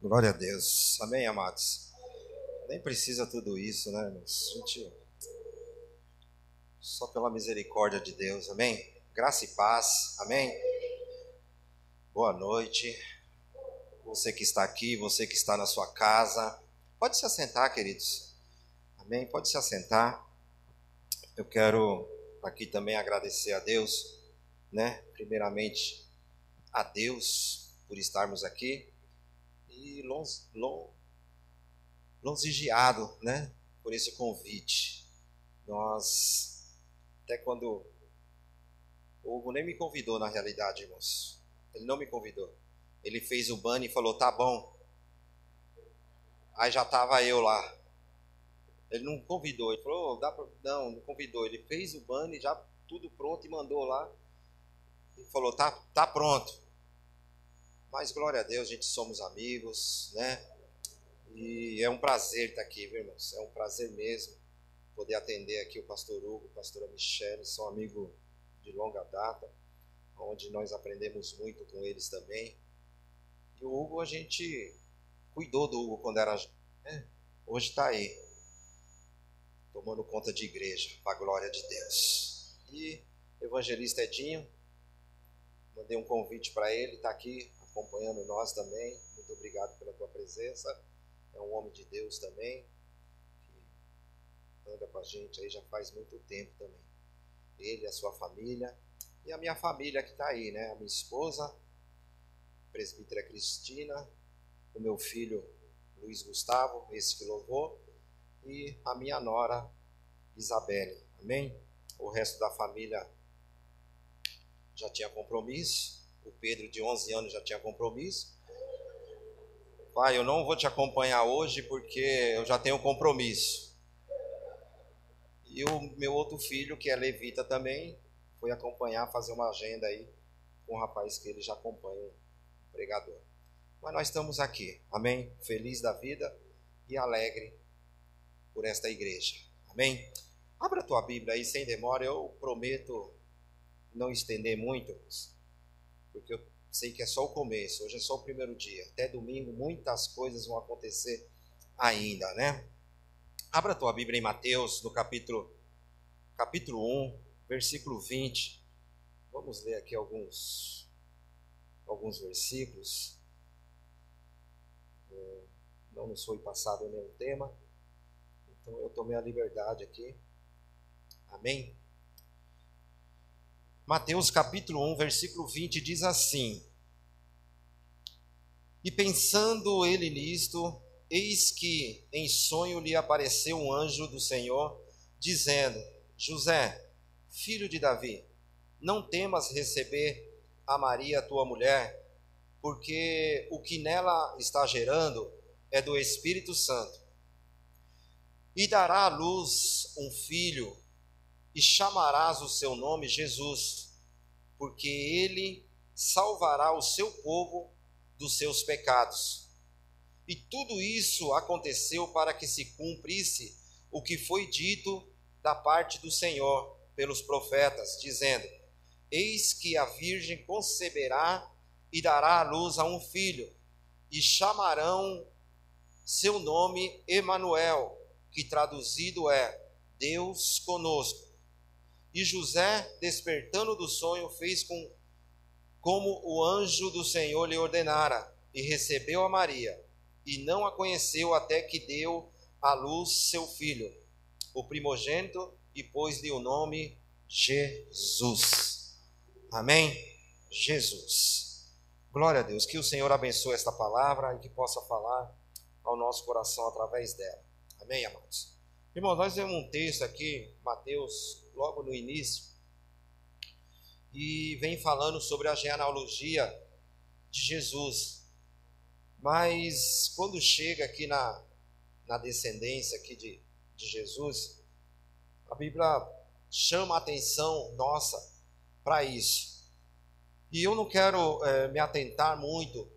Glória a Deus. Amém, amados? Nem precisa tudo isso, né? A gente. Só pela misericórdia de Deus, amém? Graça e paz, amém? Boa noite. Você que está aqui, você que está na sua casa. Pode se assentar, queridos. Amém? Pode se assentar. Eu quero aqui também agradecer a Deus, né? Primeiramente, a Deus por estarmos aqui e longe, longegiado, né? Por esse convite. Nós, até quando o Hugo nem me convidou na realidade, irmãos. Ele não me convidou. Ele fez o ban e falou: tá bom. Aí já tava eu lá. Ele não convidou, ele falou: dá pra... não, não convidou. Ele fez o ban e já tudo pronto e mandou lá. E falou: tá, tá pronto. Mas glória a Deus, a gente somos amigos, né? E é um prazer estar aqui, viu, irmãos? É um prazer mesmo poder atender aqui o pastor Hugo, a pastora Michele, são amigos de longa data, onde nós aprendemos muito com eles também. E o Hugo, a gente cuidou do Hugo quando era. Né? Hoje está aí, tomando conta de igreja, para a glória de Deus. E evangelista Edinho, mandei um convite para ele, está aqui acompanhando nós também. Muito obrigado pela tua presença. É um homem de Deus também, que anda com a gente aí já faz muito tempo também. Ele, a sua família e a minha família que está aí, né? A minha esposa, presbítera Cristina, o meu filho Luiz Gustavo, esse que louvou, e a minha nora Isabelle. Amém? O resto da família já tinha compromisso. O Pedro, de 11 anos, já tinha compromisso. Pai, eu não vou te acompanhar hoje porque eu já tenho compromisso. E o meu outro filho, que é levita também, foi acompanhar, fazer uma agenda aí com um rapaz que ele já acompanha, um pregador. Mas nós estamos aqui, amém? Feliz da vida e alegre por esta igreja, amém? Abra a tua Bíblia aí sem demora, eu prometo não estender muito, porque eu sei que é só o começo, hoje é só o primeiro dia. Até domingo muitas coisas vão acontecer ainda, né? Abra tua Bíblia em Mateus, no capítulo, capítulo 1, versículo 20. Vamos ler aqui alguns, alguns versículos. É, não nos foi passado nenhum tema, então eu tomei a liberdade aqui. Amém? Mateus capítulo 1, versículo 20 diz assim: E pensando ele nisto, eis que em sonho lhe apareceu um anjo do Senhor, dizendo: José, filho de Davi, não temas receber a Maria, tua mulher, porque o que nela está gerando é do Espírito Santo. E dará à luz um filho e chamarás o seu nome Jesus, porque ele salvará o seu povo dos seus pecados. E tudo isso aconteceu para que se cumprisse o que foi dito da parte do Senhor pelos profetas, dizendo: Eis que a virgem conceberá e dará à luz a um filho, e chamarão seu nome Emanuel, que traduzido é Deus conosco. E José, despertando do sonho, fez com como o anjo do Senhor lhe ordenara, e recebeu a Maria, e não a conheceu até que deu à luz seu filho, o primogênito, e pôs-lhe o nome Jesus. Amém? Jesus. Glória a Deus. Que o Senhor abençoe esta palavra e que possa falar ao nosso coração através dela. Amém, amados? Irmãos, nós temos um texto aqui, Mateus logo no início, e vem falando sobre a genealogia de Jesus. Mas quando chega aqui na, na descendência aqui de, de Jesus, a Bíblia chama a atenção nossa para isso. E eu não quero é, me atentar muito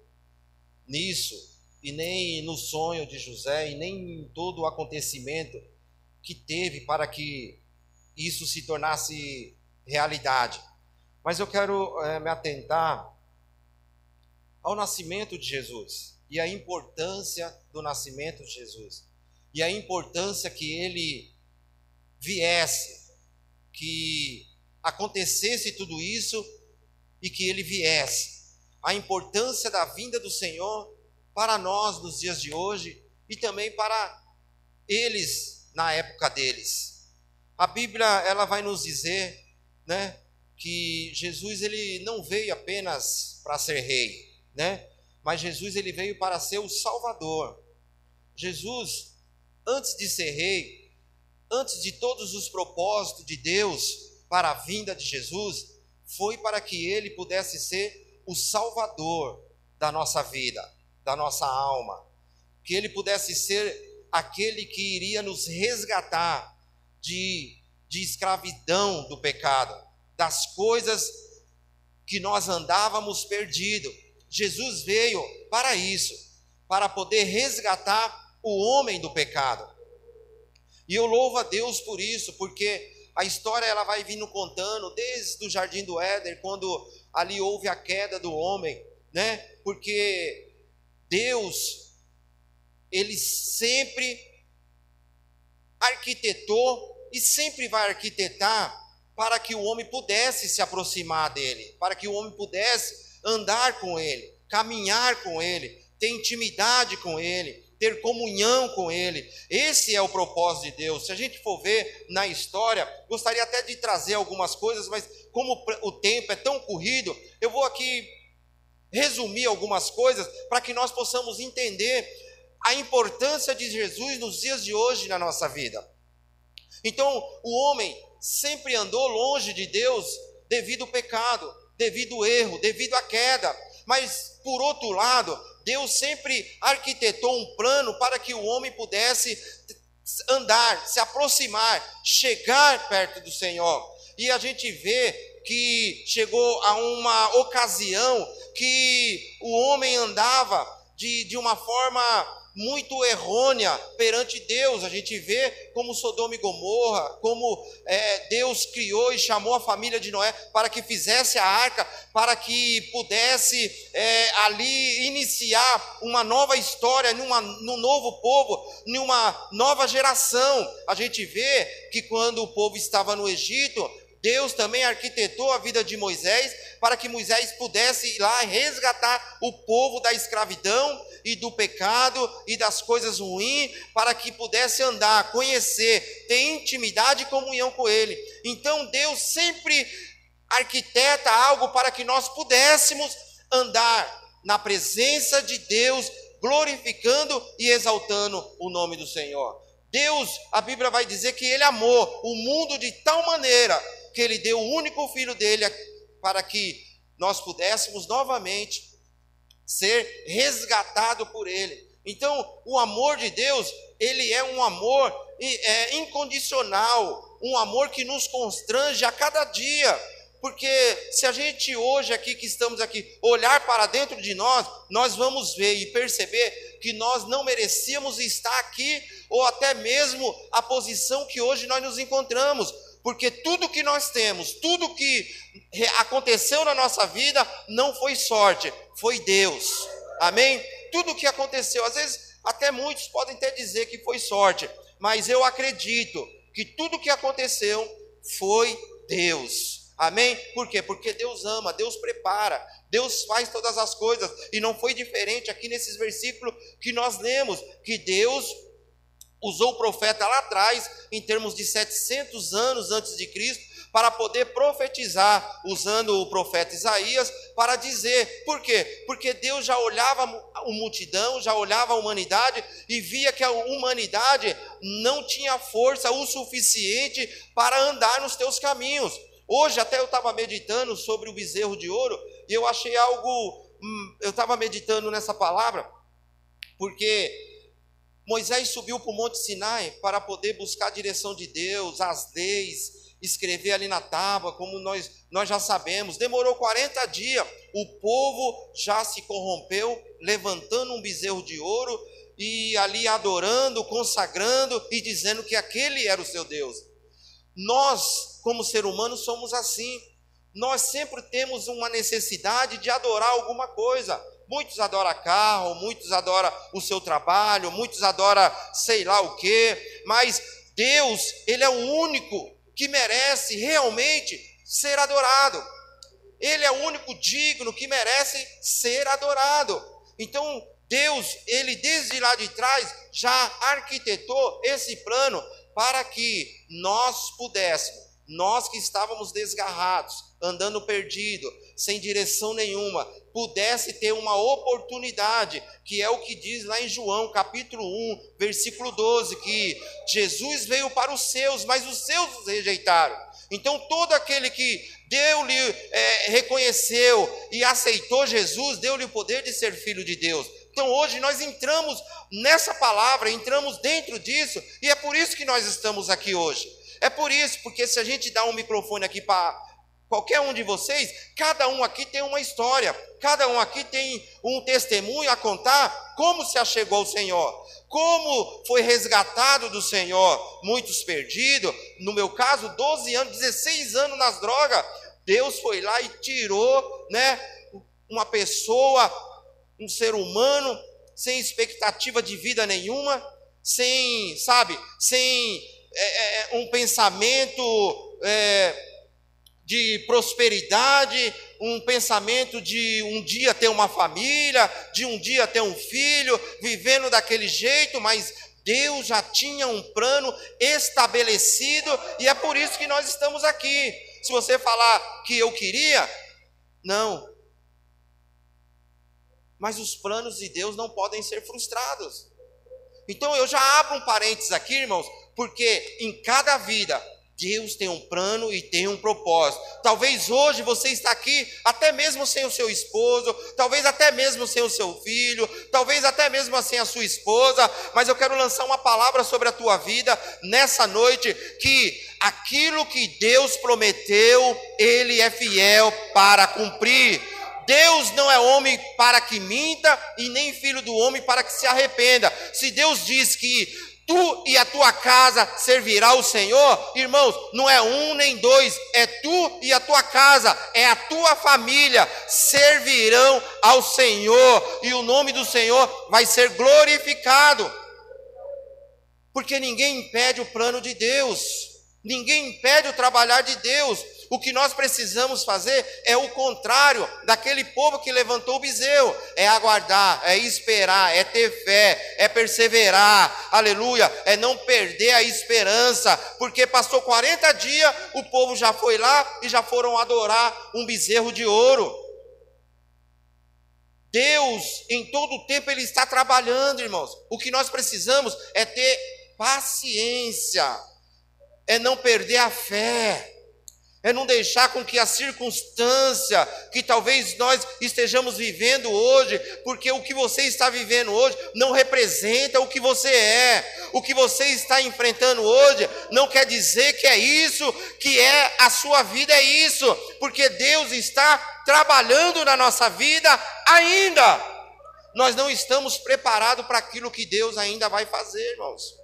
nisso, e nem no sonho de José, e nem em todo o acontecimento que teve para que isso se tornasse realidade. Mas eu quero é, me atentar ao nascimento de Jesus. e a importância do nascimento de Jesus. E a importância que ele viesse, que acontecesse tudo isso e que ele viesse. A importância da vinda do Senhor para nós nos dias de hoje e também para eles na época deles. A Bíblia ela vai nos dizer, né, que Jesus ele não veio apenas para ser rei, né? Mas Jesus ele veio para ser o Salvador. Jesus, antes de ser rei, antes de todos os propósitos de Deus para a vinda de Jesus, foi para que ele pudesse ser o Salvador da nossa vida, da nossa alma, que ele pudesse ser aquele que iria nos resgatar de, de escravidão do pecado, das coisas que nós andávamos perdidos. Jesus veio para isso, para poder resgatar o homem do pecado. E eu louvo a Deus por isso, porque a história ela vai vindo contando desde o jardim do Éden, quando ali houve a queda do homem, né? Porque Deus ele sempre arquitetou e sempre vai arquitetar para que o homem pudesse se aproximar dele, para que o homem pudesse andar com ele, caminhar com ele, ter intimidade com ele, ter comunhão com ele. Esse é o propósito de Deus. Se a gente for ver na história, gostaria até de trazer algumas coisas, mas como o tempo é tão corrido, eu vou aqui resumir algumas coisas para que nós possamos entender a importância de Jesus nos dias de hoje na nossa vida. Então, o homem sempre andou longe de Deus devido ao pecado, devido ao erro, devido à queda. Mas, por outro lado, Deus sempre arquitetou um plano para que o homem pudesse andar, se aproximar, chegar perto do Senhor. E a gente vê que chegou a uma ocasião que o homem andava de, de uma forma muito errônea perante Deus. A gente vê como Sodoma e Gomorra, como é, Deus criou e chamou a família de Noé para que fizesse a arca, para que pudesse é, ali iniciar uma nova história, numa, num novo povo, numa nova geração. A gente vê que quando o povo estava no Egito, Deus também arquitetou a vida de Moisés para que Moisés pudesse ir lá resgatar o povo da escravidão e do pecado e das coisas ruins, para que pudesse andar, conhecer, ter intimidade e comunhão com Ele. Então Deus sempre arquiteta algo para que nós pudéssemos andar na presença de Deus, glorificando e exaltando o nome do Senhor. Deus, a Bíblia vai dizer que Ele amou o mundo de tal maneira que Ele deu o único filho dele para que nós pudéssemos novamente ser resgatado por Ele. Então, o amor de Deus, ele é um amor é, incondicional, um amor que nos constrange a cada dia. Porque se a gente hoje aqui que estamos aqui olhar para dentro de nós, nós vamos ver e perceber que nós não merecíamos estar aqui ou até mesmo a posição que hoje nós nos encontramos, porque tudo que nós temos, tudo que aconteceu na nossa vida não foi sorte, foi Deus. Amém? Tudo que aconteceu, às vezes até muitos podem até dizer que foi sorte, mas eu acredito que tudo que aconteceu foi Deus. Amém? Por quê? Porque Deus ama, Deus prepara, Deus faz todas as coisas, e não foi diferente aqui nesses versículos que nós lemos, que Deus usou o profeta lá atrás, em termos de 700 anos antes de Cristo, para poder profetizar, usando o profeta Isaías, para dizer, por quê? Porque Deus já olhava a multidão, já olhava a humanidade e via que a humanidade não tinha força o suficiente para andar nos teus caminhos. Hoje, até eu estava meditando sobre o bezerro de ouro e eu achei algo, hum, eu estava meditando nessa palavra, porque Moisés subiu para o Monte Sinai para poder buscar a direção de Deus, as leis, escrever ali na tábua, como nós, nós já sabemos. Demorou 40 dias, o povo já se corrompeu, levantando um bezerro de ouro e ali adorando, consagrando e dizendo que aquele era o seu Deus. Nós, como ser humano, somos assim. Nós sempre temos uma necessidade de adorar alguma coisa, Muitos adoram carro, muitos adoram o seu trabalho, muitos adoram sei lá o quê, mas Deus, Ele é o único que merece realmente ser adorado. Ele é o único digno que merece ser adorado. Então, Deus, ele desde lá de trás já arquitetou esse plano para que nós pudéssemos, nós que estávamos desgarrados, andando perdido, sem direção nenhuma, pudesse ter uma oportunidade, que é o que diz lá em João, capítulo 1, versículo 12, que Jesus veio para os seus, mas os seus os rejeitaram. Então, todo aquele que deu-lhe, é, reconheceu e aceitou Jesus, deu-lhe o poder de ser filho de Deus. Então hoje nós entramos nessa palavra, entramos dentro disso, e é por isso que nós estamos aqui hoje. É por isso, porque se a gente dá um microfone aqui para qualquer um de vocês, cada um aqui tem uma história, cada um aqui tem um testemunho a contar como se achegou ao Senhor, como foi resgatado do Senhor, muitos perdidos, no meu caso, 12 anos, 16 anos nas drogas, Deus foi lá e tirou, né, uma pessoa um ser humano sem expectativa de vida nenhuma, sem, sabe, sem é, é, é, um pensamento é, de prosperidade, um pensamento de um dia ter uma família, de um dia ter um filho, vivendo daquele jeito, mas Deus já tinha um plano estabelecido e é por isso que nós estamos aqui. Se você falar que eu queria, não, mas os planos de Deus não podem ser frustrados. Então eu já abro um parênteses aqui, irmãos, porque em cada vida Deus tem um plano e tem um propósito. Talvez hoje você está aqui, até mesmo sem o seu esposo, talvez até mesmo sem o seu filho, talvez até mesmo sem a sua esposa, mas eu quero lançar uma palavra sobre a tua vida nessa noite que aquilo que Deus prometeu, ele é fiel para cumprir. Deus não é homem para que minta e nem filho do homem para que se arrependa. Se Deus diz que tu e a tua casa servirá o Senhor, irmãos, não é um nem dois, é tu e a tua casa, é a tua família servirão ao Senhor e o nome do Senhor vai ser glorificado. Porque ninguém impede o plano de Deus, ninguém impede o trabalhar de Deus. O que nós precisamos fazer é o contrário daquele povo que levantou o bezerro: é aguardar, é esperar, é ter fé, é perseverar, aleluia, é não perder a esperança, porque passou 40 dias, o povo já foi lá e já foram adorar um bezerro de ouro. Deus, em todo o tempo, Ele está trabalhando, irmãos. O que nós precisamos é ter paciência, é não perder a fé é não deixar com que a circunstância que talvez nós estejamos vivendo hoje, porque o que você está vivendo hoje não representa o que você é, o que você está enfrentando hoje não quer dizer que é isso, que é a sua vida, é isso, porque Deus está trabalhando na nossa vida ainda. Nós não estamos preparados para aquilo que Deus ainda vai fazer, irmãos.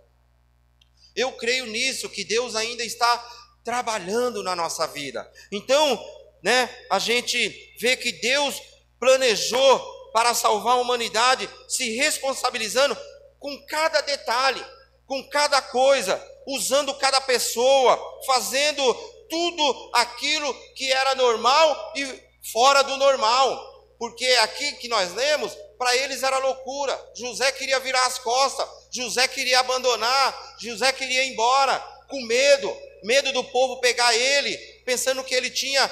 Eu creio nisso, que Deus ainda está trabalhando na nossa vida. Então, né, a gente vê que Deus planejou para salvar a humanidade, se responsabilizando com cada detalhe, com cada coisa, usando cada pessoa, fazendo tudo aquilo que era normal e fora do normal. Porque aqui que nós lemos, para eles era loucura. José queria virar as costas, José queria abandonar, José queria ir embora, com medo medo do povo pegar ele, pensando que ele tinha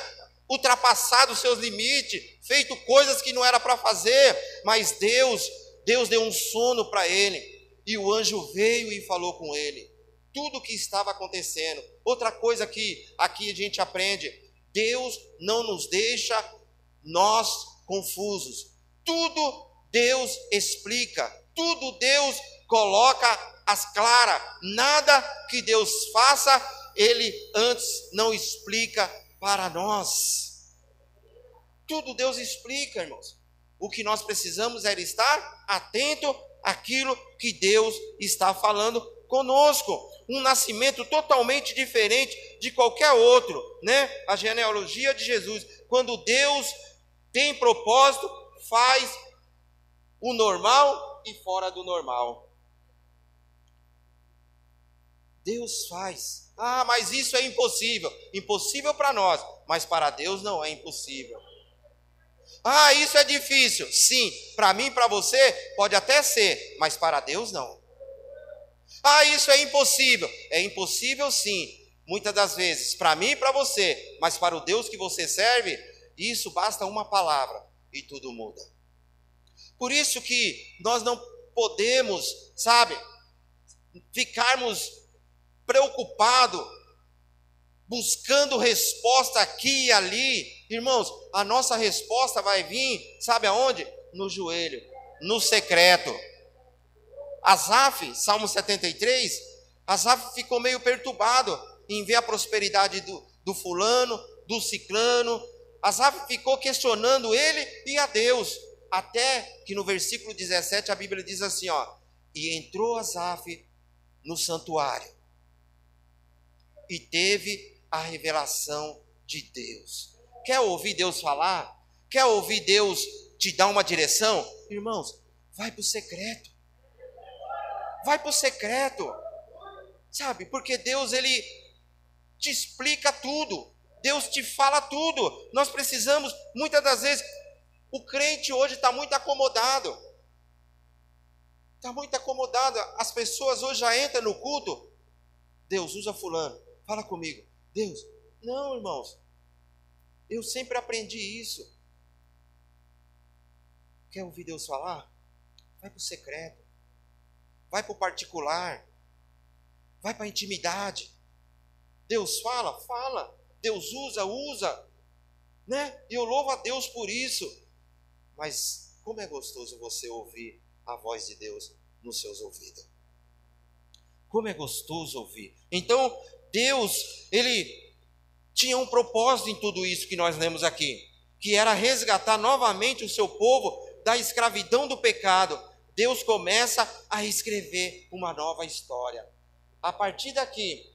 ultrapassado os seus limites, feito coisas que não era para fazer, mas Deus, Deus deu um sono para ele, e o anjo veio e falou com ele tudo o que estava acontecendo. Outra coisa que aqui a gente aprende, Deus não nos deixa nós confusos. Tudo Deus explica, tudo Deus coloca as claras. Nada que Deus faça ele antes não explica para nós. Tudo Deus explica, irmãos. O que nós precisamos é estar atento àquilo que Deus está falando conosco. Um nascimento totalmente diferente de qualquer outro, né? A genealogia de Jesus. Quando Deus tem propósito, faz o normal e fora do normal. Deus faz. Ah, mas isso é impossível. Impossível para nós, mas para Deus não é impossível. Ah, isso é difícil. Sim, para mim para você pode até ser, mas para Deus não. Ah, isso é impossível. É impossível sim, muitas das vezes, para mim e para você, mas para o Deus que você serve, isso basta uma palavra e tudo muda. Por isso que nós não podemos, sabe, ficarmos preocupados buscando resposta aqui e ali. Irmãos, a nossa resposta vai vir, sabe aonde? No joelho, no secreto. Asaf, Salmo 73, Asaf ficou meio perturbado em ver a prosperidade do, do fulano, do ciclano. Asaf ficou questionando ele e a Deus. Até que no versículo 17 a Bíblia diz assim: ó, e entrou Asaf no santuário e teve a revelação de Deus. Quer ouvir Deus falar? Quer ouvir Deus te dar uma direção? Irmãos, vai para o secreto. Vai para o secreto. Sabe? Porque Deus, Ele te explica tudo. Deus te fala tudo. Nós precisamos, muitas das vezes, o crente hoje está muito acomodado. Está muito acomodado. As pessoas hoje já entram no culto. Deus, usa fulano. Fala comigo. Deus, não, irmãos. Eu sempre aprendi isso. Quer ouvir Deus falar? Vai para o secreto. Vai para o particular. Vai para a intimidade. Deus fala? Fala. Deus usa? Usa. Né? Eu louvo a Deus por isso. Mas como é gostoso você ouvir a voz de Deus nos seus ouvidos. Como é gostoso ouvir. Então, Deus, ele tinha um propósito em tudo isso que nós lemos aqui, que era resgatar novamente o seu povo da escravidão do pecado. Deus começa a escrever uma nova história. A partir daqui,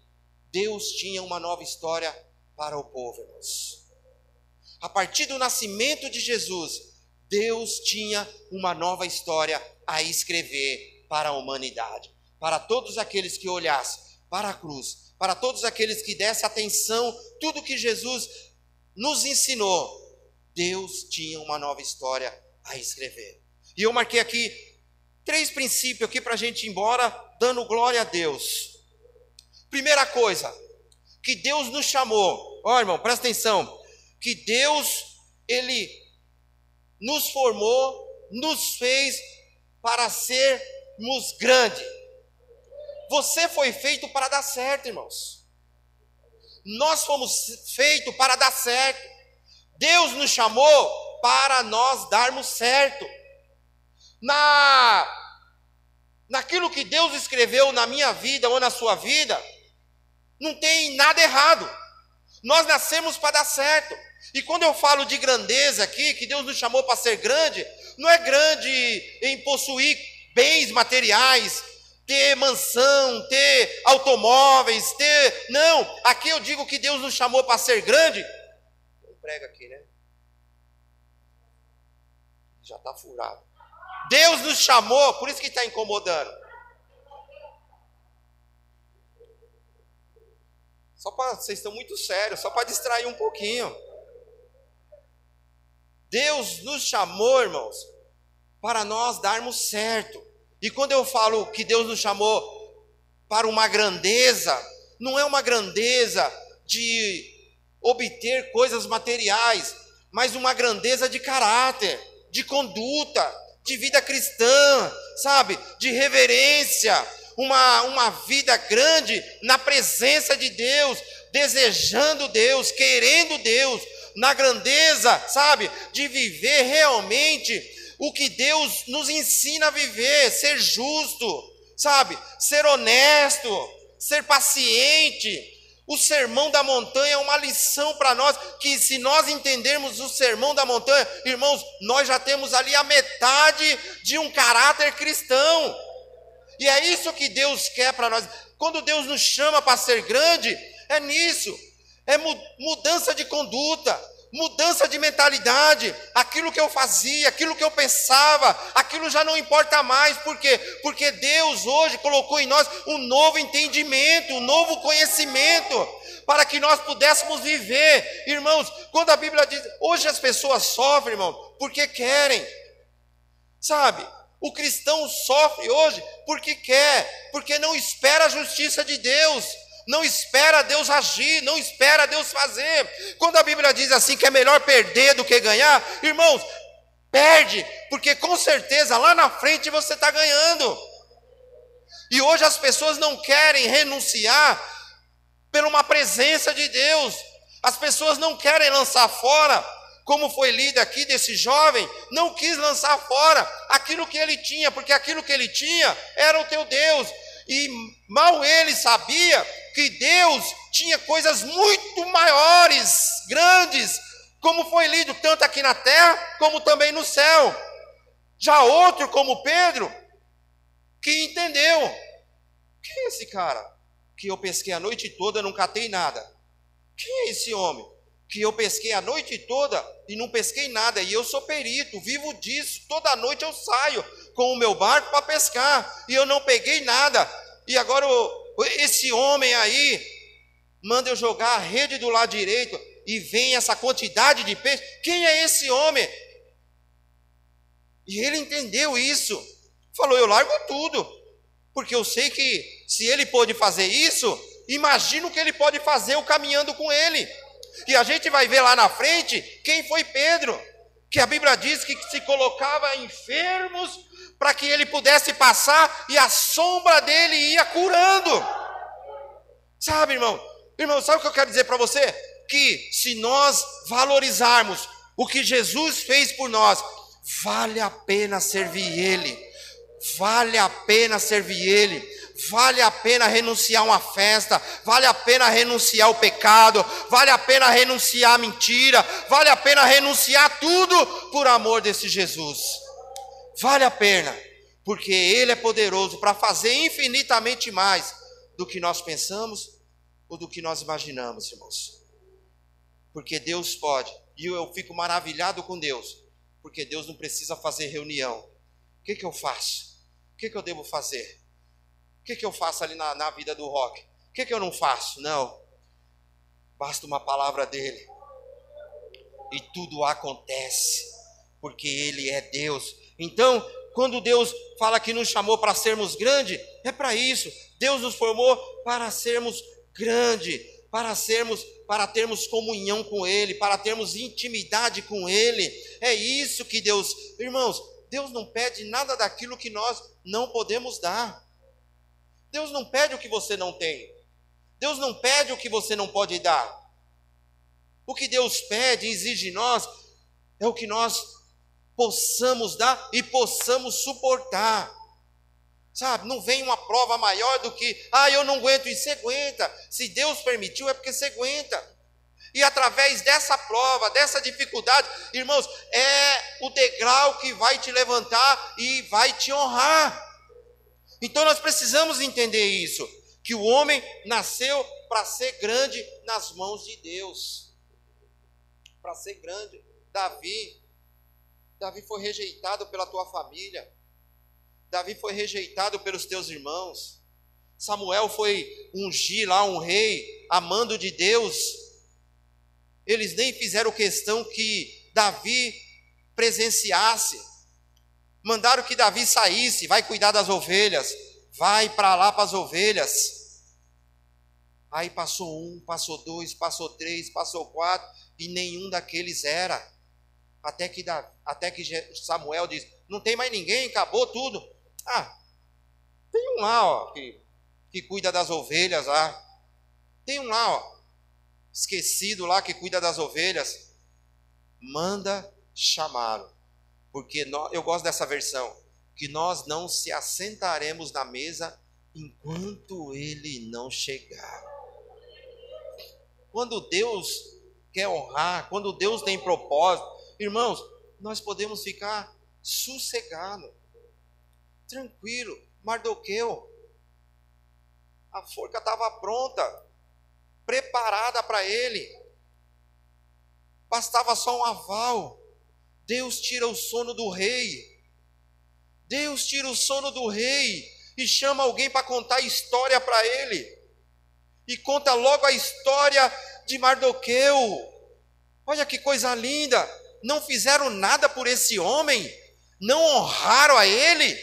Deus tinha uma nova história para o povo, irmãos. A partir do nascimento de Jesus, Deus tinha uma nova história a escrever para a humanidade, para todos aqueles que olhassem para a cruz, para todos aqueles que dessem atenção tudo que Jesus nos ensinou. Deus tinha uma nova história a escrever. E eu marquei aqui três princípios aqui para a gente ir embora dando glória a Deus. Primeira coisa, que Deus nos chamou. Ó, oh, irmão, presta atenção. Que Deus, Ele nos formou, nos fez para sermos grandes. Você foi feito para dar certo, irmãos. Nós fomos feitos para dar certo. Deus nos chamou para nós darmos certo. Na naquilo que Deus escreveu na minha vida ou na sua vida, não tem nada errado. Nós nascemos para dar certo. E quando eu falo de grandeza aqui, que Deus nos chamou para ser grande, não é grande em possuir bens materiais, ter mansão, ter automóveis, ter. Não, aqui eu digo que Deus nos chamou para ser grande. Não prega aqui, né? Já está furado. Deus nos chamou, por isso que está incomodando. Só para vocês estão muito sérios, só para distrair um pouquinho. Deus nos chamou, irmãos, para nós darmos certo. E quando eu falo que Deus nos chamou para uma grandeza, não é uma grandeza de obter coisas materiais, mas uma grandeza de caráter, de conduta, de vida cristã, sabe? De reverência, uma, uma vida grande na presença de Deus, desejando Deus, querendo Deus, na grandeza, sabe, de viver realmente o que Deus nos ensina a viver, ser justo, sabe, ser honesto, ser paciente. O sermão da montanha é uma lição para nós, que se nós entendermos o sermão da montanha, irmãos, nós já temos ali a metade de um caráter cristão. E é isso que Deus quer para nós. Quando Deus nos chama para ser grande, é nisso é mudança de conduta, mudança de mentalidade, aquilo que eu fazia, aquilo que eu pensava, aquilo já não importa mais, por quê? Porque Deus hoje colocou em nós um novo entendimento, um novo conhecimento, para que nós pudéssemos viver, irmãos. Quando a Bíblia diz, hoje as pessoas sofrem, irmão, porque querem, sabe? O cristão sofre hoje porque quer, porque não espera a justiça de Deus não espera Deus agir, não espera Deus fazer. Quando a Bíblia diz assim que é melhor perder do que ganhar, irmãos, perde, porque com certeza lá na frente você está ganhando. E hoje as pessoas não querem renunciar por uma presença de Deus, as pessoas não querem lançar fora, como foi lido aqui desse jovem, não quis lançar fora aquilo que ele tinha, porque aquilo que ele tinha era o teu Deus, e mal ele sabia que Deus tinha coisas muito maiores, grandes, como foi lido tanto aqui na terra como também no céu. Já outro, como Pedro, que entendeu: quem é esse cara? Que eu pesquei a noite toda e não catei nada. Quem é esse homem? Que eu pesquei a noite toda e não pesquei nada. E eu sou perito, vivo disso. Toda noite eu saio com o meu barco para pescar e eu não peguei nada. E agora esse homem aí manda eu jogar a rede do lado direito e vem essa quantidade de peixe. Quem é esse homem? E ele entendeu isso. Falou: Eu largo tudo, porque eu sei que se ele pôde fazer isso, imagino que ele pode fazer o caminhando com ele. E a gente vai ver lá na frente quem foi Pedro, que a Bíblia diz que se colocava enfermos para que ele pudesse passar e a sombra dele ia curando. Sabe, irmão? Irmão, sabe o que eu quero dizer para você? Que se nós valorizarmos o que Jesus fez por nós, vale a pena servir Ele, vale a pena servir Ele. Vale a pena renunciar uma festa, vale a pena renunciar ao pecado, vale a pena renunciar a mentira, vale a pena renunciar tudo por amor desse Jesus. Vale a pena, porque Ele é poderoso para fazer infinitamente mais do que nós pensamos ou do que nós imaginamos, irmãos. Porque Deus pode, e eu fico maravilhado com Deus, porque Deus não precisa fazer reunião. O que, que eu faço? O que, que eu devo fazer? O que, que eu faço ali na, na vida do rock? O que, que eu não faço? Não. Basta uma palavra dele. E tudo acontece, porque Ele é Deus então, quando Deus fala que nos chamou para sermos grandes, é para isso. Deus nos formou para sermos grandes, para sermos, para termos comunhão com Ele, para termos intimidade com Ele. É isso que Deus, irmãos, Deus não pede nada daquilo que nós não podemos dar. Deus não pede o que você não tem. Deus não pede o que você não pode dar. O que Deus pede exige de nós é o que nós possamos dar e possamos suportar. Sabe, não vem uma prova maior do que, ah, eu não aguento, e você aguenta. Se Deus permitiu, é porque você aguenta. E através dessa prova, dessa dificuldade, irmãos, é o degrau que vai te levantar e vai te honrar. Então nós precisamos entender isso, que o homem nasceu para ser grande nas mãos de Deus. Para ser grande. Davi, Davi foi rejeitado pela tua família. Davi foi rejeitado pelos teus irmãos. Samuel foi ungir lá um rei, amando de Deus. Eles nem fizeram questão que Davi presenciasse. Mandaram que Davi saísse, vai cuidar das ovelhas, vai para lá para as ovelhas. Aí passou um, passou dois, passou três, passou quatro, e nenhum daqueles era. Até que, até que Samuel diz: Não tem mais ninguém, acabou tudo. Ah, tem um lá, ó, que, que cuida das ovelhas lá. Tem um lá, ó, esquecido lá que cuida das ovelhas. Manda chamá-lo. Porque nós, eu gosto dessa versão. Que nós não se assentaremos na mesa enquanto ele não chegar. Quando Deus quer honrar, quando Deus tem propósito, Irmãos, nós podemos ficar sossegado, tranquilo. Mardoqueu, a forca estava pronta, preparada para ele. bastava só um aval. Deus tira o sono do rei. Deus tira o sono do rei e chama alguém para contar a história para ele. E conta logo a história de Mardoqueu. Olha que coisa linda! Não fizeram nada por esse homem, não honraram a ele.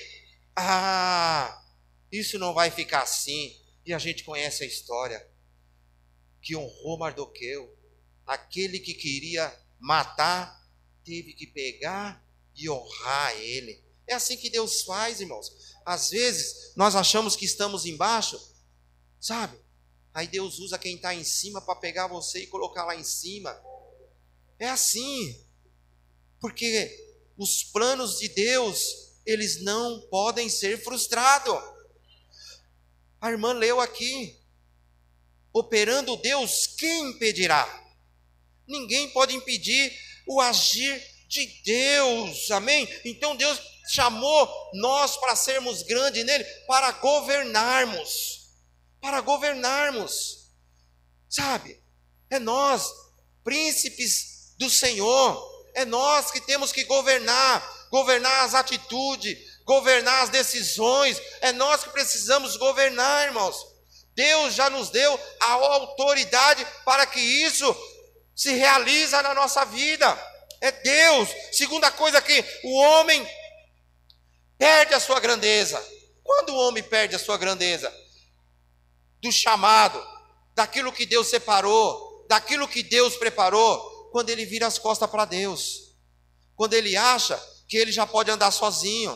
Ah, isso não vai ficar assim. E a gente conhece a história que honrou Mardoqueu. Aquele que queria matar, teve que pegar e honrar ele. É assim que Deus faz, irmãos. Às vezes nós achamos que estamos embaixo, sabe? Aí Deus usa quem está em cima para pegar você e colocar lá em cima. É assim. Porque os planos de Deus, eles não podem ser frustrados. A irmã leu aqui. Operando Deus, quem impedirá? Ninguém pode impedir o agir de Deus. Amém? Então Deus chamou nós para sermos grandes nele, para governarmos. Para governarmos. Sabe? É nós, príncipes do Senhor. É nós que temos que governar, governar as atitudes, governar as decisões. É nós que precisamos governar, irmãos. Deus já nos deu a autoridade para que isso se realiza na nossa vida. É Deus. Segunda coisa que o homem perde a sua grandeza. Quando o homem perde a sua grandeza? Do chamado, daquilo que Deus separou, daquilo que Deus preparou quando ele vira as costas para Deus, quando ele acha que ele já pode andar sozinho,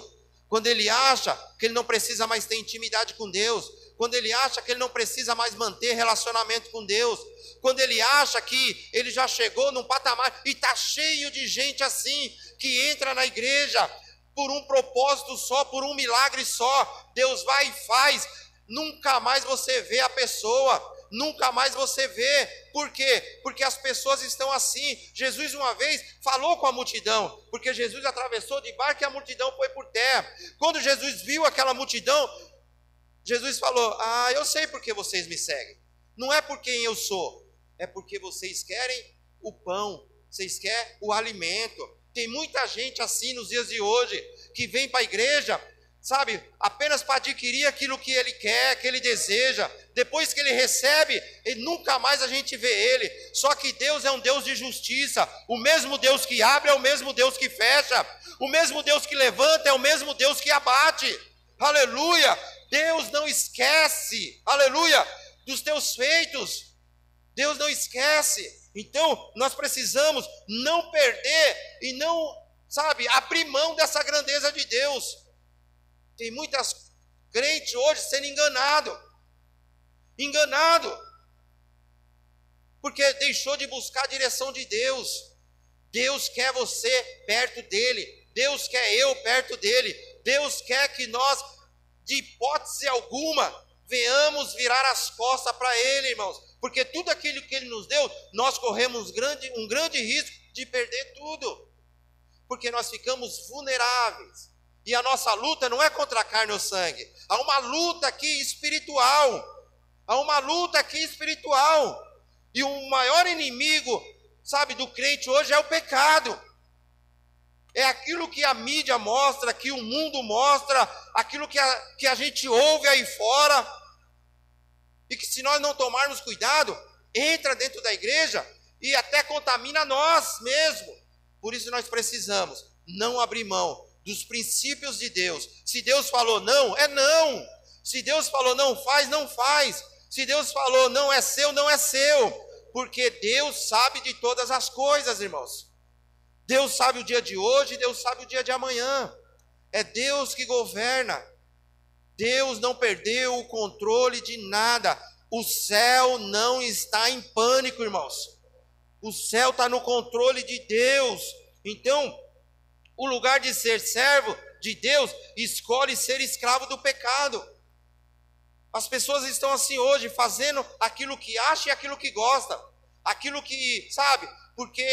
quando ele acha que ele não precisa mais ter intimidade com Deus, quando ele acha que ele não precisa mais manter relacionamento com Deus, quando ele acha que ele já chegou num patamar e está cheio de gente assim, que entra na igreja por um propósito só, por um milagre só, Deus vai e faz, nunca mais você vê a pessoa, nunca mais você vê. Por quê? Porque as pessoas estão assim. Jesus uma vez falou com a multidão, porque Jesus atravessou de barco e a multidão foi por terra. Quando Jesus viu aquela multidão, Jesus falou: Ah, eu sei porque vocês me seguem. Não é por quem eu sou, é porque vocês querem o pão, vocês querem o alimento. Tem muita gente assim nos dias de hoje que vem para a igreja sabe, apenas para adquirir aquilo que ele quer, que ele deseja. Depois que ele recebe, ele, nunca mais a gente vê ele. Só que Deus é um Deus de justiça. O mesmo Deus que abre é o mesmo Deus que fecha. O mesmo Deus que levanta é o mesmo Deus que abate. Aleluia! Deus não esquece, aleluia, dos teus feitos. Deus não esquece. Então, nós precisamos não perder e não, sabe, abrir mão dessa grandeza de Deus. Tem muitas crentes hoje sendo enganado. Enganado. Porque deixou de buscar a direção de Deus. Deus quer você perto dele. Deus quer eu perto dele. Deus quer que nós, de hipótese alguma, venhamos virar as costas para ele, irmãos. Porque tudo aquilo que ele nos deu, nós corremos grande, um grande risco de perder tudo. Porque nós ficamos vulneráveis. E a nossa luta não é contra a carne ou sangue. Há uma luta aqui espiritual. Há uma luta aqui espiritual. E o maior inimigo, sabe, do crente hoje é o pecado. É aquilo que a mídia mostra, que o mundo mostra, aquilo que a, que a gente ouve aí fora. E que se nós não tomarmos cuidado, entra dentro da igreja e até contamina nós mesmos. Por isso nós precisamos não abrir mão dos princípios de Deus. Se Deus falou não, é não. Se Deus falou não faz, não faz. Se Deus falou não é seu, não é seu. Porque Deus sabe de todas as coisas, irmãos. Deus sabe o dia de hoje, Deus sabe o dia de amanhã. É Deus que governa. Deus não perdeu o controle de nada. O céu não está em pânico, irmãos. O céu está no controle de Deus. Então, o lugar de ser servo de Deus, escolhe ser escravo do pecado. As pessoas estão assim hoje, fazendo aquilo que acha e aquilo que gosta, aquilo que, sabe, porque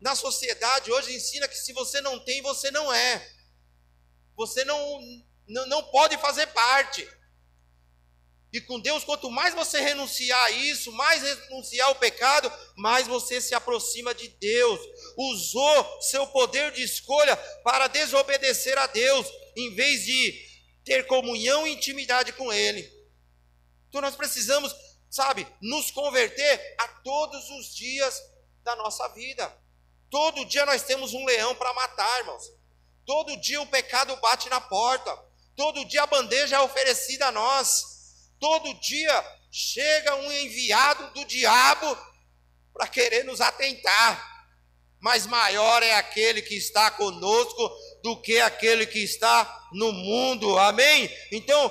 na sociedade hoje ensina que se você não tem, você não é. Você não, não, não pode fazer parte. E com Deus, quanto mais você renunciar a isso, mais renunciar ao pecado, mais você se aproxima de Deus. Usou seu poder de escolha para desobedecer a Deus, em vez de ter comunhão e intimidade com Ele. Então nós precisamos, sabe, nos converter a todos os dias da nossa vida. Todo dia nós temos um leão para matar, irmãos. Todo dia o pecado bate na porta. Todo dia a bandeja é oferecida a nós. Todo dia chega um enviado do diabo para querer nos atentar. Mas maior é aquele que está conosco do que aquele que está no mundo. Amém? Então,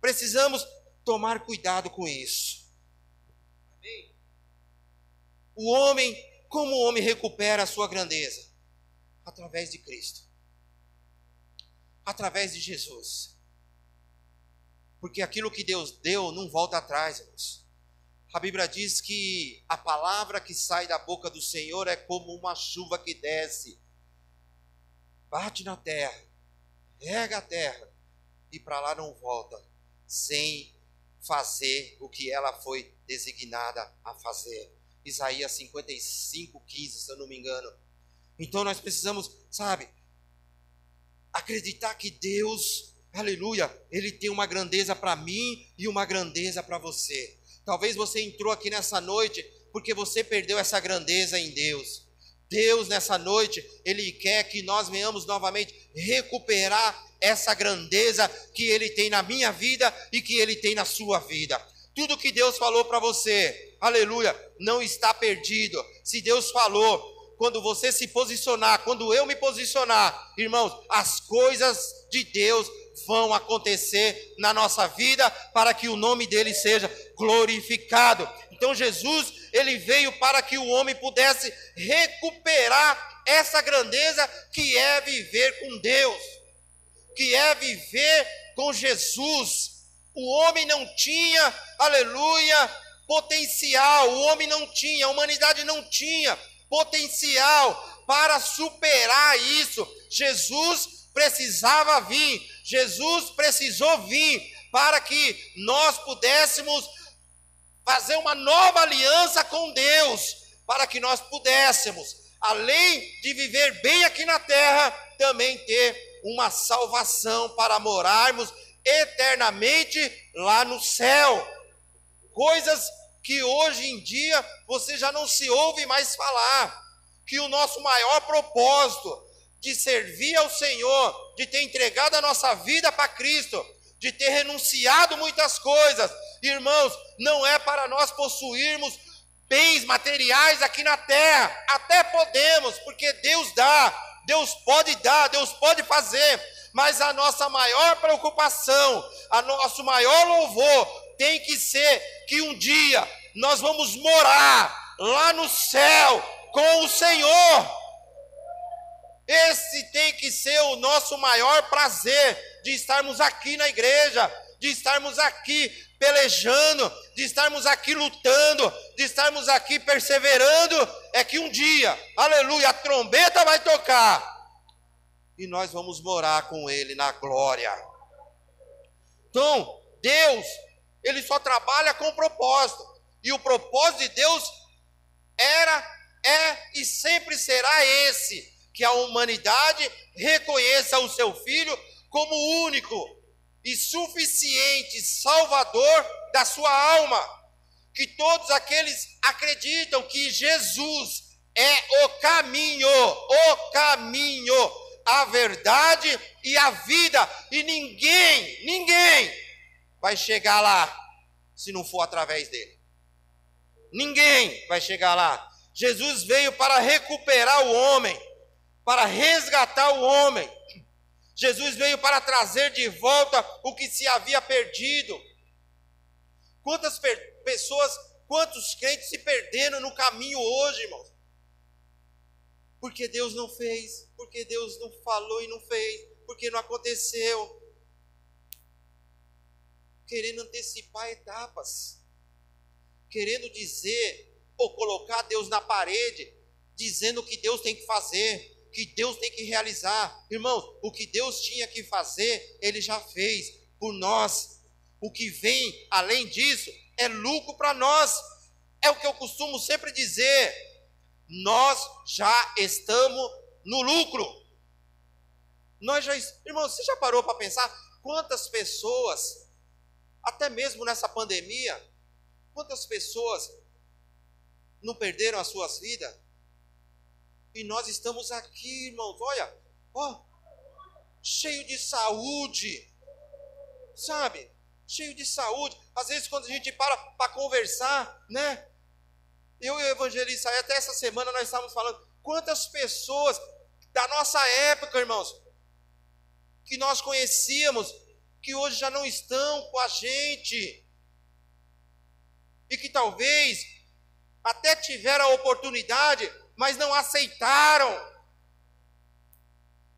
precisamos tomar cuidado com isso. Amém? O homem, como o homem recupera a sua grandeza? Através de Cristo. Através de Jesus. Porque aquilo que Deus deu não volta atrás, irmãos. A Bíblia diz que a palavra que sai da boca do Senhor é como uma chuva que desce, bate na terra, rega a terra e para lá não volta, sem fazer o que ela foi designada a fazer. Isaías 55, 15, se eu não me engano. Então nós precisamos, sabe, acreditar que Deus Aleluia, Ele tem uma grandeza para mim e uma grandeza para você. Talvez você entrou aqui nessa noite porque você perdeu essa grandeza em Deus. Deus, nessa noite, Ele quer que nós venhamos novamente recuperar essa grandeza que Ele tem na minha vida e que Ele tem na sua vida. Tudo que Deus falou para você, aleluia, não está perdido. Se Deus falou, quando você se posicionar, quando eu me posicionar, irmãos, as coisas de Deus vão acontecer na nossa vida para que o nome dele seja glorificado. Então Jesus, ele veio para que o homem pudesse recuperar essa grandeza que é viver com Deus, que é viver com Jesus. O homem não tinha, aleluia, potencial, o homem não tinha, a humanidade não tinha potencial para superar isso. Jesus precisava vir, Jesus precisou vir para que nós pudéssemos fazer uma nova aliança com Deus, para que nós pudéssemos, além de viver bem aqui na terra, também ter uma salvação para morarmos eternamente lá no céu. Coisas que hoje em dia você já não se ouve mais falar, que o nosso maior propósito de servir ao Senhor, de ter entregado a nossa vida para Cristo, de ter renunciado muitas coisas. Irmãos, não é para nós possuirmos bens materiais aqui na terra, até podemos, porque Deus dá, Deus pode dar, Deus pode fazer, mas a nossa maior preocupação, a nosso maior louvor tem que ser que um dia nós vamos morar lá no céu com o Senhor. Esse tem que ser o nosso maior prazer de estarmos aqui na igreja, de estarmos aqui pelejando, de estarmos aqui lutando, de estarmos aqui perseverando, é que um dia, aleluia, a trombeta vai tocar e nós vamos morar com Ele na glória. Então, Deus, Ele só trabalha com propósito, e o propósito de Deus era, é e sempre será esse que a humanidade reconheça o seu filho como único e suficiente salvador da sua alma. Que todos aqueles acreditam que Jesus é o caminho, o caminho, a verdade e a vida, e ninguém, ninguém vai chegar lá se não for através dele. Ninguém vai chegar lá. Jesus veio para recuperar o homem para resgatar o homem. Jesus veio para trazer de volta o que se havia perdido. Quantas pessoas, quantos crentes se perderam no caminho hoje, irmãos? Porque Deus não fez, porque Deus não falou e não fez, porque não aconteceu. Querendo antecipar etapas, querendo dizer ou colocar Deus na parede, dizendo o que Deus tem que fazer que Deus tem que realizar. Irmãos, o que Deus tinha que fazer, Ele já fez por nós. O que vem além disso é lucro para nós. É o que eu costumo sempre dizer. Nós já estamos no lucro. Nós já, irmão, você já parou para pensar quantas pessoas, até mesmo nessa pandemia, quantas pessoas não perderam as suas vidas? E nós estamos aqui, irmãos, olha, ó, cheio de saúde, sabe? Cheio de saúde. Às vezes, quando a gente para para conversar, né? Eu e o evangelista, até essa semana nós estávamos falando, quantas pessoas da nossa época, irmãos, que nós conhecíamos, que hoje já não estão com a gente, e que talvez até tiveram a oportunidade, mas não aceitaram.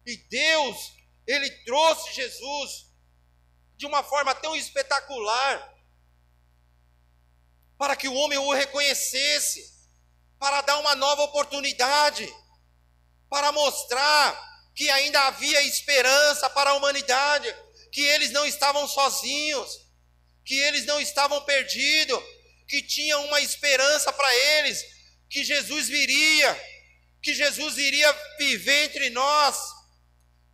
E Deus, Ele trouxe Jesus de uma forma tão espetacular, para que o homem o reconhecesse, para dar uma nova oportunidade, para mostrar que ainda havia esperança para a humanidade, que eles não estavam sozinhos, que eles não estavam perdidos, que tinha uma esperança para eles, que Jesus viria, que Jesus iria viver entre nós.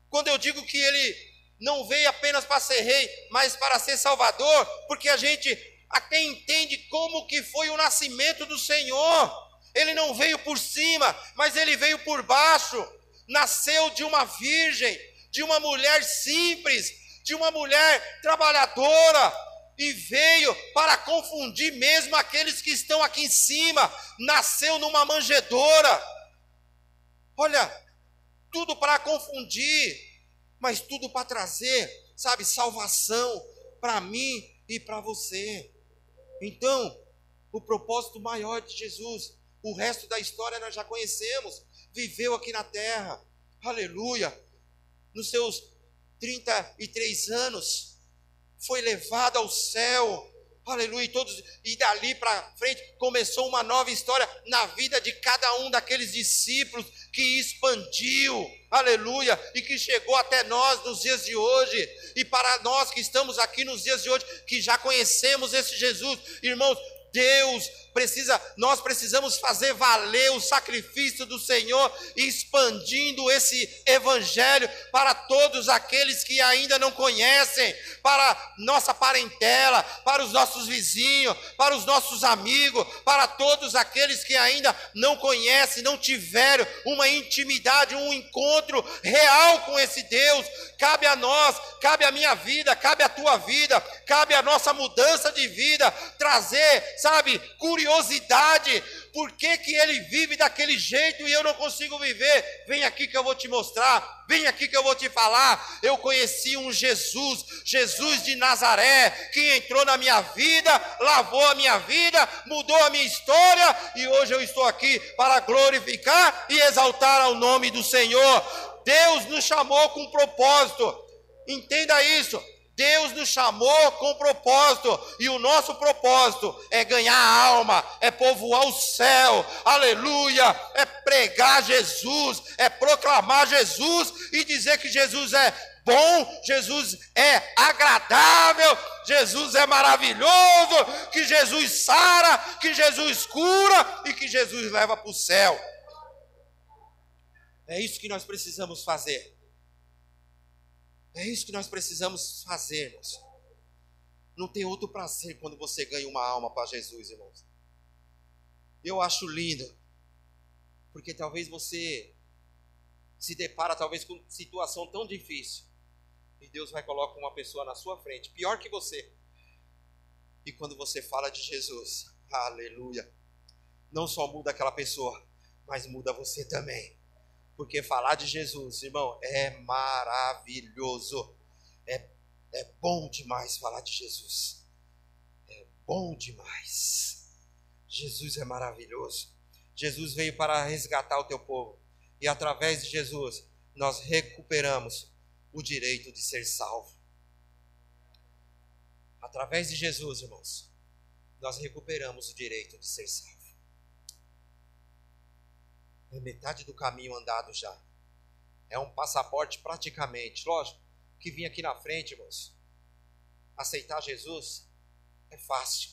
Quando eu digo que ele não veio apenas para ser rei, mas para ser salvador, porque a gente até entende como que foi o nascimento do Senhor. Ele não veio por cima, mas ele veio por baixo nasceu de uma virgem, de uma mulher simples, de uma mulher trabalhadora, e veio para confundir mesmo aqueles que estão aqui em cima. Nasceu numa manjedoura. Olha, tudo para confundir, mas tudo para trazer, sabe, salvação para mim e para você. Então, o propósito maior de Jesus, o resto da história nós já conhecemos viveu aqui na terra, aleluia, nos seus 33 anos, foi levado ao céu, aleluia, e, todos, e dali para frente começou uma nova história na vida de cada um daqueles discípulos que expandiu, aleluia, e que chegou até nós nos dias de hoje, e para nós que estamos aqui nos dias de hoje, que já conhecemos esse Jesus, irmãos, Deus precisa, nós precisamos fazer valer o sacrifício do Senhor, expandindo esse evangelho para todos aqueles que ainda não conhecem, para nossa parentela, para os nossos vizinhos, para os nossos amigos, para todos aqueles que ainda não conhecem, não tiveram uma intimidade, um encontro real com esse Deus. Cabe a nós, cabe a minha vida, cabe a tua vida, cabe a nossa mudança de vida, trazer, sabe, curiosidade curiosidade, por que, que ele vive daquele jeito e eu não consigo viver? Vem aqui que eu vou te mostrar, vem aqui que eu vou te falar. Eu conheci um Jesus, Jesus de Nazaré, que entrou na minha vida, lavou a minha vida, mudou a minha história e hoje eu estou aqui para glorificar e exaltar ao nome do Senhor. Deus nos chamou com propósito, entenda isso. Deus nos chamou com propósito, e o nosso propósito é ganhar alma, é povoar o céu, aleluia, é pregar Jesus, é proclamar Jesus e dizer que Jesus é bom, Jesus é agradável, Jesus é maravilhoso, que Jesus sara, que Jesus cura e que Jesus leva para o céu. É isso que nós precisamos fazer. É isso que nós precisamos fazer, irmãos. Não tem outro prazer quando você ganha uma alma para Jesus, irmãos. Eu acho lindo, porque talvez você se depara talvez com situação tão difícil e Deus vai colocar uma pessoa na sua frente, pior que você. E quando você fala de Jesus, aleluia, não só muda aquela pessoa, mas muda você também. Porque falar de Jesus, irmão, é maravilhoso. É, é bom demais falar de Jesus. É bom demais. Jesus é maravilhoso. Jesus veio para resgatar o teu povo. E através de Jesus, nós recuperamos o direito de ser salvo. Através de Jesus, irmãos, nós recuperamos o direito de ser salvo. É metade do caminho andado já. É um passaporte praticamente, lógico, que vinha aqui na frente, irmãos. aceitar Jesus é fácil.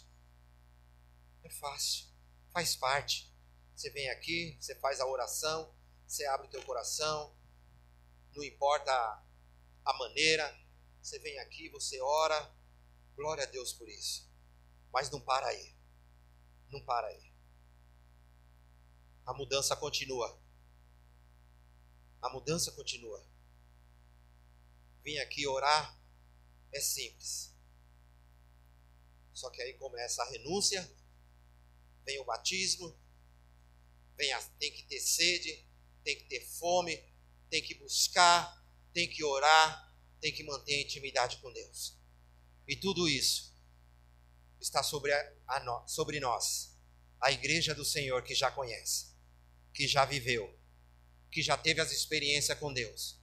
É fácil. Faz parte. Você vem aqui, você faz a oração, você abre o teu coração, não importa a maneira, você vem aqui, você ora, glória a Deus por isso. Mas não para aí. Não para aí. A mudança continua. A mudança continua. Vim aqui orar é simples. Só que aí começa a renúncia, vem o batismo, vem a, tem que ter sede, tem que ter fome, tem que buscar, tem que orar, tem que manter intimidade com Deus. E tudo isso está sobre, a, a no, sobre nós, a igreja do Senhor que já conhece, que já viveu, que já teve as experiências com Deus.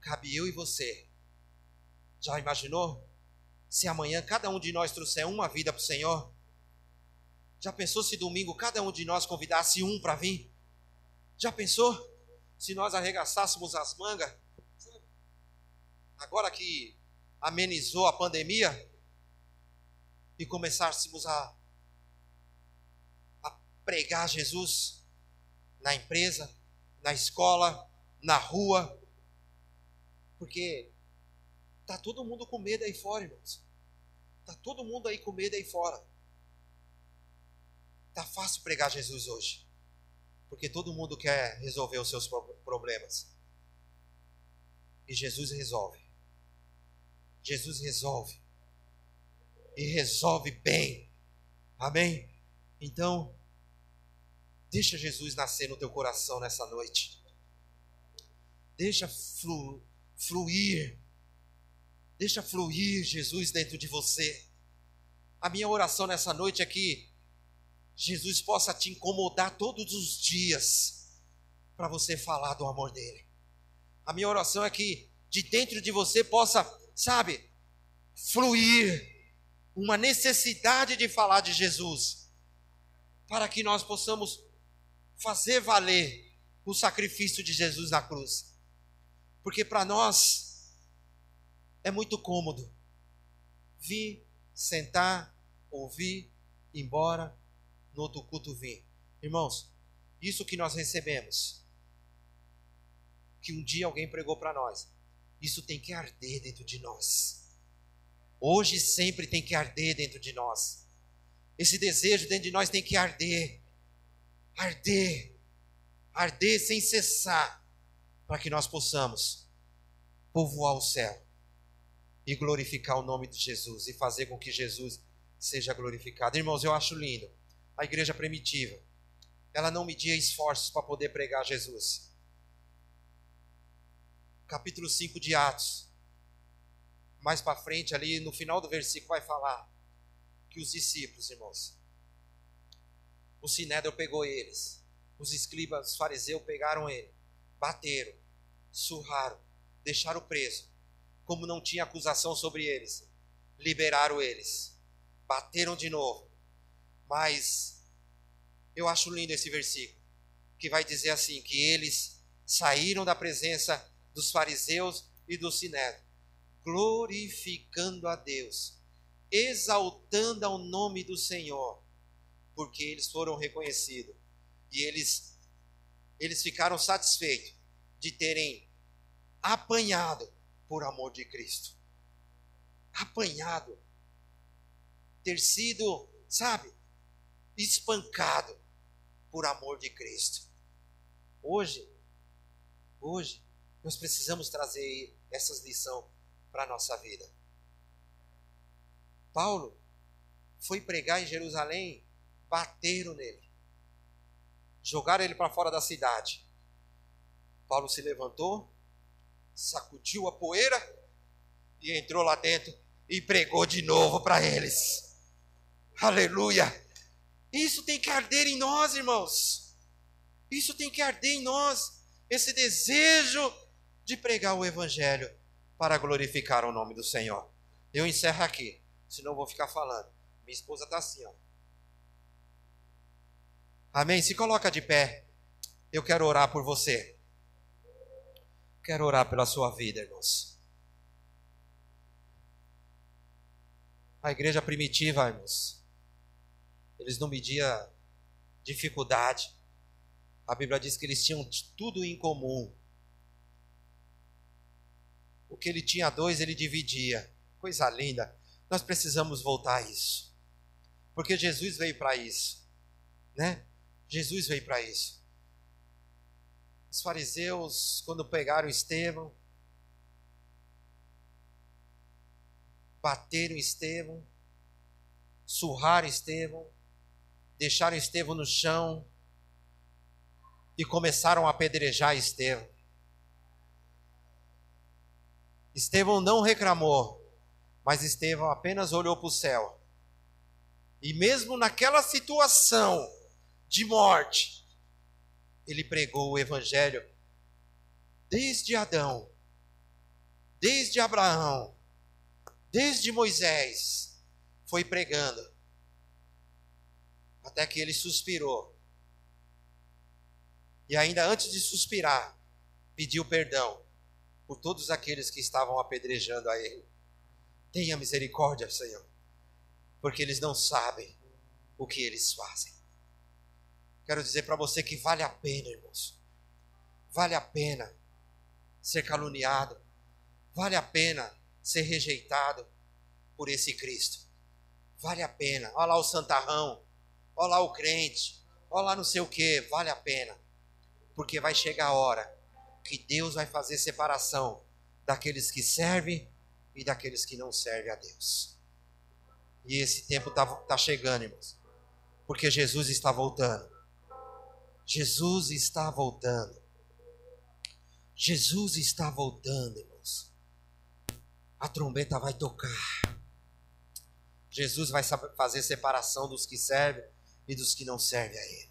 Cabe eu e você. Já imaginou? Se amanhã cada um de nós trouxer uma vida para o Senhor, já pensou se domingo cada um de nós convidasse um para vir? Já pensou? Se nós arregaçássemos as mangas, agora que amenizou a pandemia, e começássemos a, a pregar Jesus na empresa, na escola, na rua, porque tá todo mundo com medo aí fora, irmãos. Tá todo mundo aí com medo aí fora. Tá fácil pregar Jesus hoje. Porque todo mundo quer resolver os seus problemas. E Jesus resolve. Jesus resolve. E resolve bem. Amém? Então, deixa Jesus nascer no teu coração nessa noite. Deixa flu, fluir. Deixa fluir Jesus dentro de você. A minha oração nessa noite é que Jesus possa te incomodar todos os dias para você falar do amor dele. A minha oração é que de dentro de você possa, sabe, fluir uma necessidade de falar de Jesus, para que nós possamos fazer valer o sacrifício de Jesus na cruz. Porque para nós é muito cômodo vir, sentar, ouvir, ir embora no outro culto vir. Irmãos, isso que nós recebemos, que um dia alguém pregou para nós, isso tem que arder dentro de nós. Hoje sempre tem que arder dentro de nós. Esse desejo dentro de nós tem que arder. Arder. Arder sem cessar. Para que nós possamos povoar o céu e glorificar o nome de Jesus e fazer com que Jesus seja glorificado. Irmãos, eu acho lindo a igreja primitiva. Ela não media esforços para poder pregar Jesus. Capítulo 5 de Atos. Mais para frente, ali no final do versículo, vai falar que os discípulos, irmãos, o sinédrio pegou eles, os escribas, fariseus pegaram ele, bateram, surraram, deixaram preso. Como não tinha acusação sobre eles, liberaram eles, bateram de novo, mas eu acho lindo esse versículo, que vai dizer assim: que eles saíram da presença dos fariseus e do sinédrio, glorificando a Deus, exaltando ao nome do Senhor, porque eles foram reconhecidos e eles eles ficaram satisfeitos de terem apanhado por amor de Cristo. Apanhado. Ter sido, sabe, espancado por amor de Cristo. Hoje, hoje, nós precisamos trazer essas lições para a nossa vida. Paulo foi pregar em Jerusalém, bateram nele, jogaram ele para fora da cidade. Paulo se levantou, sacudiu a poeira e entrou lá dentro e pregou de novo para eles. Aleluia! Isso tem que arder em nós, irmãos. Isso tem que arder em nós. Esse desejo de pregar o Evangelho para glorificar o nome do Senhor. Eu encerro aqui, senão eu vou ficar falando. Minha esposa está assim, ó. Amém? Se coloca de pé. Eu quero orar por você. Quero orar pela sua vida, irmãos. A igreja primitiva, irmãos, eles não mediam dificuldade. A Bíblia diz que eles tinham tudo em comum. O que ele tinha dois, ele dividia. Coisa linda. Nós precisamos voltar a isso. Porque Jesus veio para isso. Né? Jesus veio para isso. Os fariseus, quando pegaram Estevão, bateram Estevão, surraram Estevão, deixaram Estevão no chão e começaram a apedrejar Estevão. Estevão não reclamou, mas Estevão apenas olhou para o céu. E mesmo naquela situação de morte, ele pregou o evangelho desde Adão, desde Abraão, desde Moisés, foi pregando até que ele suspirou. E ainda antes de suspirar, pediu perdão por todos aqueles que estavam apedrejando a ele. Tenha misericórdia, Senhor, porque eles não sabem o que eles fazem. Quero dizer para você que vale a pena, irmãos. Vale a pena ser caluniado. Vale a pena ser rejeitado por esse Cristo. Vale a pena. Olha lá o santarrão olha lá o crente, olha lá não sei o que, vale a pena. Porque vai chegar a hora que Deus vai fazer separação daqueles que servem e daqueles que não servem a Deus. E esse tempo está tá chegando, irmãos. Porque Jesus está voltando. Jesus está voltando. Jesus está voltando, irmãos. A trombeta vai tocar. Jesus vai fazer separação dos que servem e dos que não servem a Ele.